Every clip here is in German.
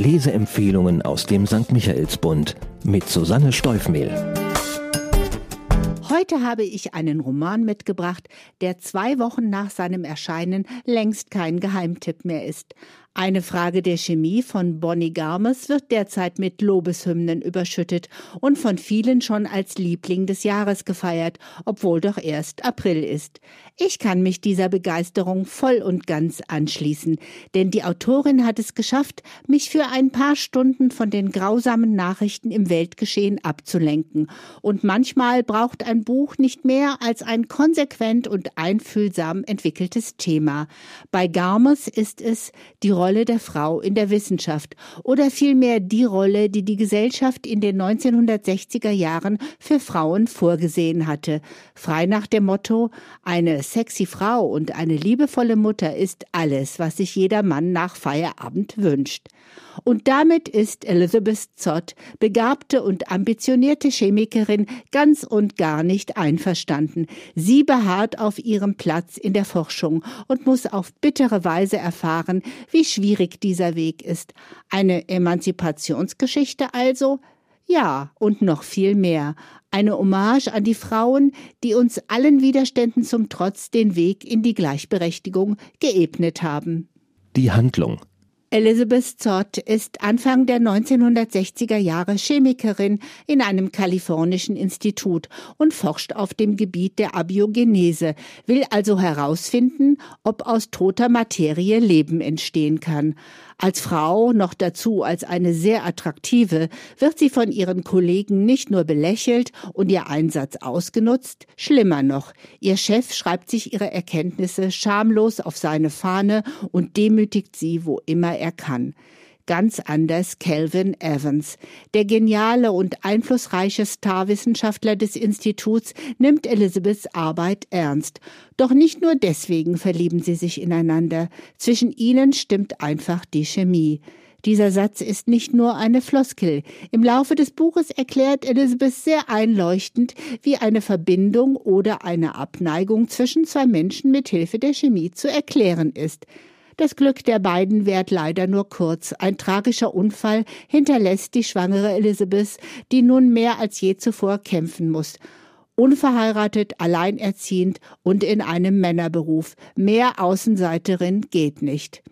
Leseempfehlungen aus dem St. Michaelsbund mit Susanne Steufmehl. Heute habe ich einen Roman mitgebracht, der zwei Wochen nach seinem Erscheinen längst kein Geheimtipp mehr ist. Eine Frage der Chemie von Bonnie Garmes wird derzeit mit Lobeshymnen überschüttet und von vielen schon als Liebling des Jahres gefeiert, obwohl doch erst April ist. Ich kann mich dieser Begeisterung voll und ganz anschließen, denn die Autorin hat es geschafft, mich für ein paar Stunden von den grausamen Nachrichten im Weltgeschehen abzulenken. Und manchmal braucht ein Buch nicht mehr als ein konsequent und einfühlsam entwickeltes Thema. Bei Garmes ist es die Rolle der Frau in der Wissenschaft oder vielmehr die Rolle, die die Gesellschaft in den 1960er Jahren für Frauen vorgesehen hatte. Frei nach dem Motto, eine sexy Frau und eine liebevolle Mutter ist alles, was sich jeder Mann nach Feierabend wünscht. Und damit ist Elizabeth Zott, begabte und ambitionierte Chemikerin, ganz und gar nicht einverstanden. Sie beharrt auf ihrem Platz in der Forschung und muss auf bittere Weise erfahren, wie schwierig dieser Weg ist. Eine Emanzipationsgeschichte also? Ja, und noch viel mehr. Eine Hommage an die Frauen, die uns allen Widerständen zum Trotz den Weg in die Gleichberechtigung geebnet haben. Die Handlung Elizabeth Zott ist Anfang der 1960er Jahre Chemikerin in einem kalifornischen Institut und forscht auf dem Gebiet der Abiogenese, will also herausfinden, ob aus toter Materie Leben entstehen kann. Als Frau, noch dazu als eine sehr attraktive, wird sie von ihren Kollegen nicht nur belächelt und ihr Einsatz ausgenutzt, schlimmer noch, ihr Chef schreibt sich ihre Erkenntnisse schamlos auf seine Fahne und demütigt sie, wo immer er kann ganz anders Calvin Evans. Der geniale und einflussreiche Starwissenschaftler des Instituts nimmt Elizabeths Arbeit ernst. Doch nicht nur deswegen verlieben sie sich ineinander. Zwischen ihnen stimmt einfach die Chemie. Dieser Satz ist nicht nur eine Floskel. Im Laufe des Buches erklärt Elizabeth sehr einleuchtend, wie eine Verbindung oder eine Abneigung zwischen zwei Menschen mit Hilfe der Chemie zu erklären ist. Das Glück der beiden währt leider nur kurz. Ein tragischer Unfall hinterlässt die schwangere Elizabeth, die nun mehr als je zuvor kämpfen muss. Unverheiratet, alleinerziehend und in einem Männerberuf. Mehr Außenseiterin geht nicht.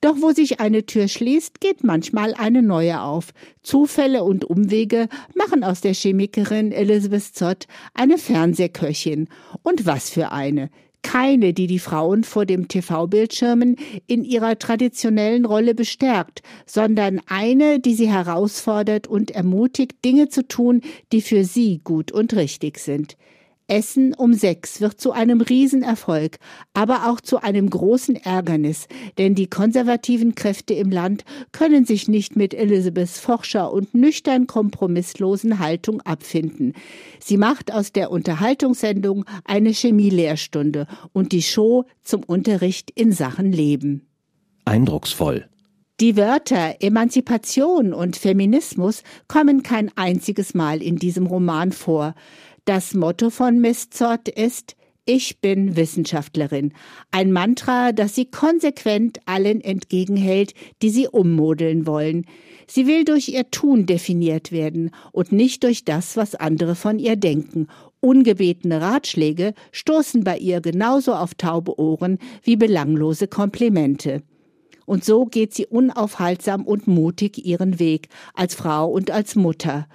Doch wo sich eine Tür schließt, geht manchmal eine neue auf. Zufälle und Umwege machen aus der Chemikerin Elizabeth Zott eine Fernsehköchin. Und was für eine keine, die die Frauen vor dem TV-Bildschirmen in ihrer traditionellen Rolle bestärkt, sondern eine, die sie herausfordert und ermutigt, Dinge zu tun, die für sie gut und richtig sind. Essen um sechs wird zu einem Riesenerfolg, aber auch zu einem großen Ärgernis, denn die konservativen Kräfte im Land können sich nicht mit Elizabeths forscher und nüchtern kompromisslosen Haltung abfinden. Sie macht aus der Unterhaltungssendung eine Chemielehrstunde und die Show zum Unterricht in Sachen Leben. Eindrucksvoll. Die Wörter Emanzipation und Feminismus kommen kein einziges Mal in diesem Roman vor. Das Motto von Miss Zott ist Ich bin Wissenschaftlerin. Ein Mantra, das sie konsequent allen entgegenhält, die sie ummodeln wollen. Sie will durch ihr Tun definiert werden und nicht durch das, was andere von ihr denken. Ungebetene Ratschläge stoßen bei ihr genauso auf taube Ohren wie belanglose Komplimente. Und so geht sie unaufhaltsam und mutig ihren Weg, als Frau und als Mutter.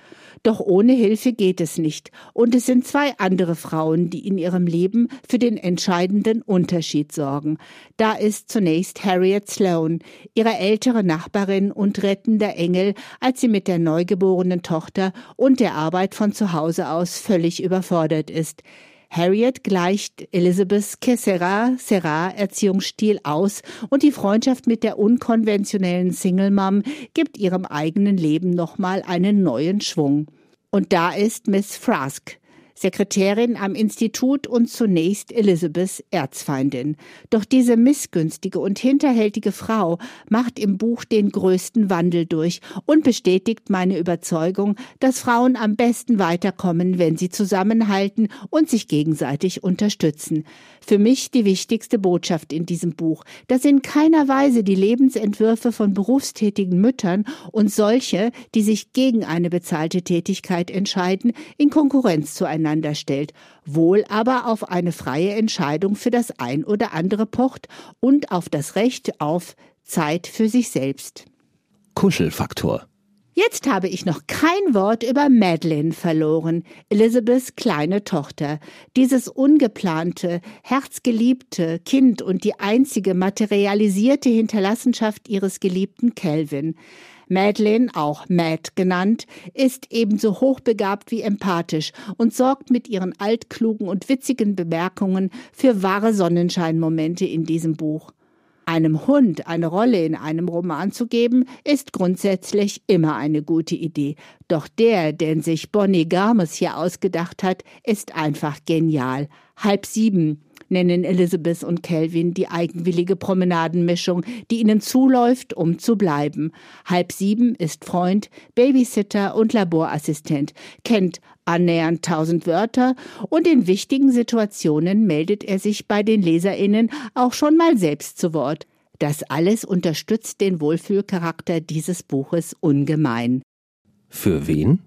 Doch ohne Hilfe geht es nicht. Und es sind zwei andere Frauen, die in ihrem Leben für den entscheidenden Unterschied sorgen. Da ist zunächst Harriet Sloan, ihre ältere Nachbarin und rettender Engel, als sie mit der neugeborenen Tochter und der Arbeit von zu Hause aus völlig überfordert ist. Harriet gleicht Elizabeths Serra Serra Erziehungsstil aus und die Freundschaft mit der unkonventionellen Single Mom gibt ihrem eigenen Leben nochmal einen neuen Schwung. Und da ist Miss Frask. Sekretärin am Institut und zunächst Elizabeths Erzfeindin. Doch diese missgünstige und hinterhältige Frau macht im Buch den größten Wandel durch und bestätigt meine Überzeugung, dass Frauen am besten weiterkommen, wenn sie zusammenhalten und sich gegenseitig unterstützen. Für mich die wichtigste Botschaft in diesem Buch, dass in keiner Weise die Lebensentwürfe von berufstätigen Müttern und solche, die sich gegen eine bezahlte Tätigkeit entscheiden, in Konkurrenz zueinander stellt, wohl aber auf eine freie Entscheidung für das ein oder andere pocht und auf das Recht auf Zeit für sich selbst. Kuschelfaktor Jetzt habe ich noch kein Wort über Madeline verloren, Elizabeths kleine Tochter. Dieses ungeplante, herzgeliebte Kind und die einzige materialisierte Hinterlassenschaft ihres geliebten Calvin. Madeline, auch Mad genannt, ist ebenso hochbegabt wie empathisch und sorgt mit ihren altklugen und witzigen Bemerkungen für wahre Sonnenscheinmomente in diesem Buch. Einem Hund eine Rolle in einem Roman zu geben, ist grundsätzlich immer eine gute Idee. Doch der, den sich Bonnie Garmes hier ausgedacht hat, ist einfach genial. Halb sieben nennen Elizabeth und Calvin die eigenwillige Promenadenmischung, die ihnen zuläuft, um zu bleiben. Halb sieben ist Freund, Babysitter und Laborassistent, kennt annähernd tausend Wörter und in wichtigen Situationen meldet er sich bei den LeserInnen auch schon mal selbst zu Wort. Das alles unterstützt den Wohlfühlcharakter dieses Buches ungemein. Für wen?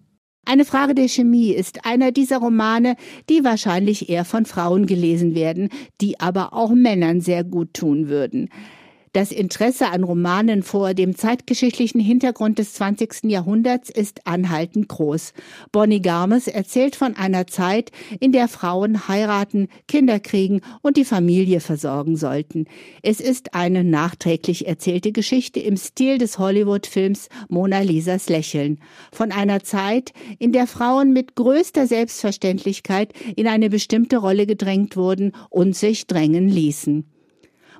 Eine Frage der Chemie ist einer dieser Romane, die wahrscheinlich eher von Frauen gelesen werden, die aber auch Männern sehr gut tun würden. Das Interesse an Romanen vor dem zeitgeschichtlichen Hintergrund des 20. Jahrhunderts ist anhaltend groß. Bonnie Garmes erzählt von einer Zeit, in der Frauen heiraten, Kinder kriegen und die Familie versorgen sollten. Es ist eine nachträglich erzählte Geschichte im Stil des Hollywood-Films Mona Lisas Lächeln. Von einer Zeit, in der Frauen mit größter Selbstverständlichkeit in eine bestimmte Rolle gedrängt wurden und sich drängen ließen.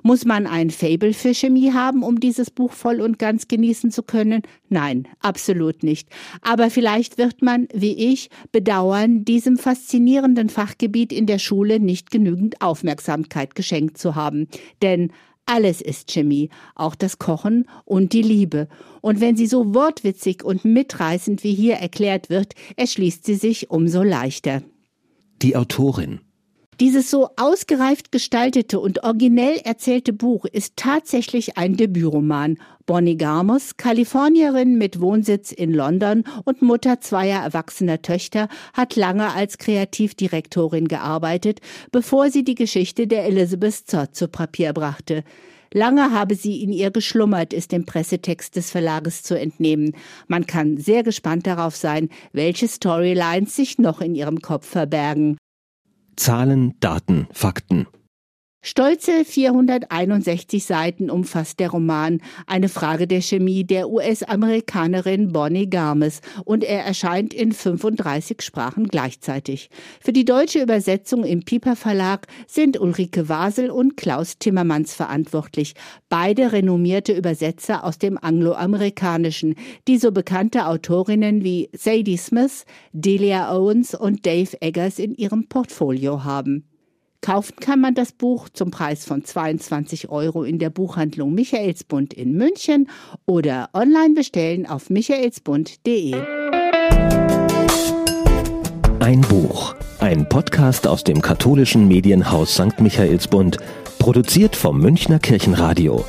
Muss man ein Fable für Chemie haben, um dieses Buch voll und ganz genießen zu können? Nein, absolut nicht. Aber vielleicht wird man, wie ich, bedauern, diesem faszinierenden Fachgebiet in der Schule nicht genügend Aufmerksamkeit geschenkt zu haben. Denn alles ist Chemie, auch das Kochen und die Liebe. Und wenn sie so wortwitzig und mitreißend wie hier erklärt wird, erschließt sie sich umso leichter. Die Autorin dieses so ausgereift gestaltete und originell erzählte Buch ist tatsächlich ein Debütroman. Bonnie Garmus, Kalifornierin mit Wohnsitz in London und Mutter zweier erwachsener Töchter, hat lange als Kreativdirektorin gearbeitet, bevor sie die Geschichte der Elizabeth Zott zu Papier brachte. Lange habe sie in ihr geschlummert, ist dem Pressetext des Verlages zu entnehmen. Man kann sehr gespannt darauf sein, welche Storylines sich noch in ihrem Kopf verbergen. Zahlen, Daten, Fakten. Stolze 461 Seiten umfasst der Roman Eine Frage der Chemie der US-Amerikanerin Bonnie Garmes und er erscheint in 35 Sprachen gleichzeitig. Für die deutsche Übersetzung im Piper Verlag sind Ulrike Wasel und Klaus Timmermans verantwortlich, beide renommierte Übersetzer aus dem Angloamerikanischen, die so bekannte Autorinnen wie Sadie Smith, Delia Owens und Dave Eggers in ihrem Portfolio haben. Kaufen kann man das Buch zum Preis von 22 Euro in der Buchhandlung Michaelsbund in München oder online bestellen auf michaelsbund.de. Ein Buch, ein Podcast aus dem katholischen Medienhaus St. Michaelsbund, produziert vom Münchner Kirchenradio.